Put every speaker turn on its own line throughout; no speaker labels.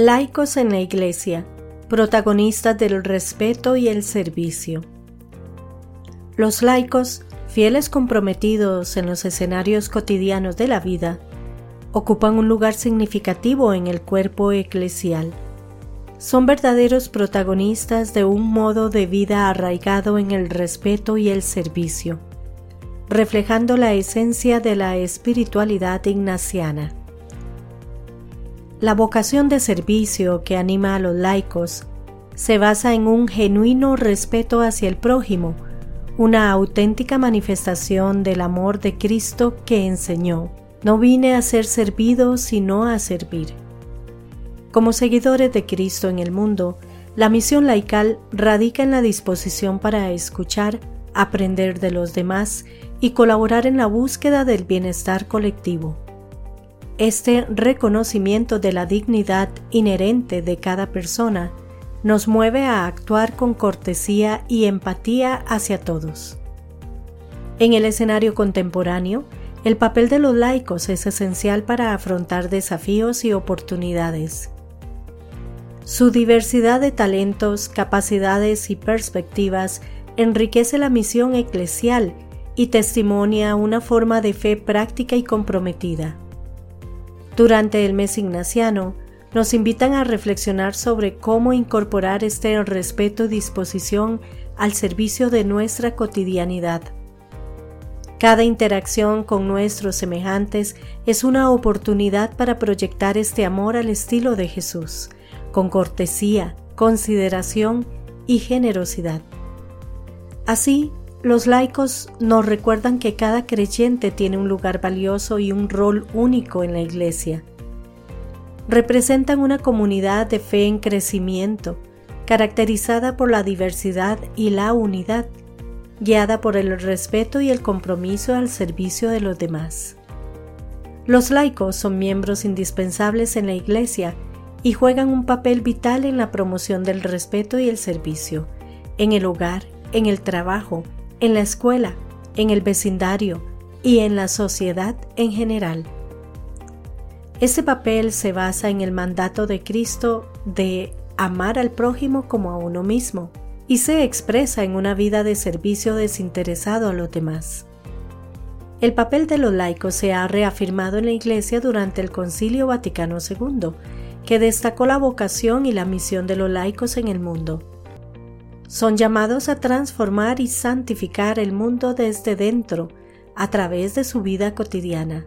Laicos en la Iglesia, protagonistas del respeto y el servicio. Los laicos, fieles comprometidos en los escenarios cotidianos de la vida, ocupan un lugar significativo en el cuerpo eclesial. Son verdaderos protagonistas de un modo de vida arraigado en el respeto y el servicio, reflejando la esencia de la espiritualidad ignaciana. La vocación de servicio que anima a los laicos se basa en un genuino respeto hacia el prójimo, una auténtica manifestación del amor de Cristo que enseñó, no vine a ser servido sino a servir. Como seguidores de Cristo en el mundo, la misión laical radica en la disposición para escuchar, aprender de los demás y colaborar en la búsqueda del bienestar colectivo. Este reconocimiento de la dignidad inherente de cada persona nos mueve a actuar con cortesía y empatía hacia todos. En el escenario contemporáneo, el papel de los laicos es esencial para afrontar desafíos y oportunidades. Su diversidad de talentos, capacidades y perspectivas enriquece la misión eclesial y testimonia una forma de fe práctica y comprometida. Durante el mes ignaciano, nos invitan a reflexionar sobre cómo incorporar este respeto y disposición al servicio de nuestra cotidianidad. Cada interacción con nuestros semejantes es una oportunidad para proyectar este amor al estilo de Jesús, con cortesía, consideración y generosidad. Así, los laicos nos recuerdan que cada creyente tiene un lugar valioso y un rol único en la Iglesia. Representan una comunidad de fe en crecimiento, caracterizada por la diversidad y la unidad, guiada por el respeto y el compromiso al servicio de los demás. Los laicos son miembros indispensables en la Iglesia y juegan un papel vital en la promoción del respeto y el servicio, en el hogar, en el trabajo, en la escuela, en el vecindario y en la sociedad en general. Ese papel se basa en el mandato de Cristo de amar al prójimo como a uno mismo y se expresa en una vida de servicio desinteresado a los demás. El papel de los laicos se ha reafirmado en la Iglesia durante el Concilio Vaticano II, que destacó la vocación y la misión de los laicos en el mundo son llamados a transformar y santificar el mundo desde dentro a través de su vida cotidiana.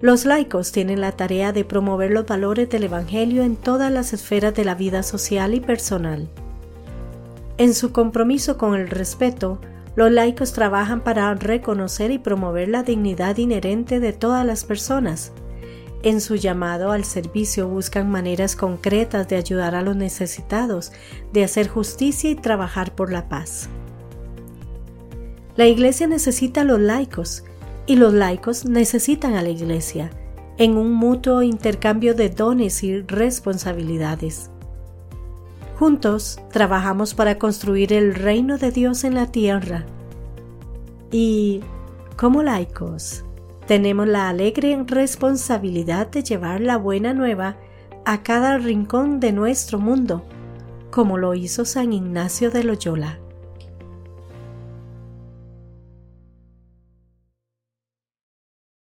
Los laicos tienen la tarea de promover los valores del Evangelio en todas las esferas de la vida social y personal. En su compromiso con el respeto, los laicos trabajan para reconocer y promover la dignidad inherente de todas las personas, en su llamado al servicio buscan maneras concretas de ayudar a los necesitados, de hacer justicia y trabajar por la paz. La Iglesia necesita a los laicos y los laicos necesitan a la Iglesia en un mutuo intercambio de dones y responsabilidades. Juntos trabajamos para construir el reino de Dios en la tierra. Y, como laicos, tenemos la alegre responsabilidad de llevar la buena nueva a cada rincón de nuestro mundo, como lo hizo San Ignacio de Loyola.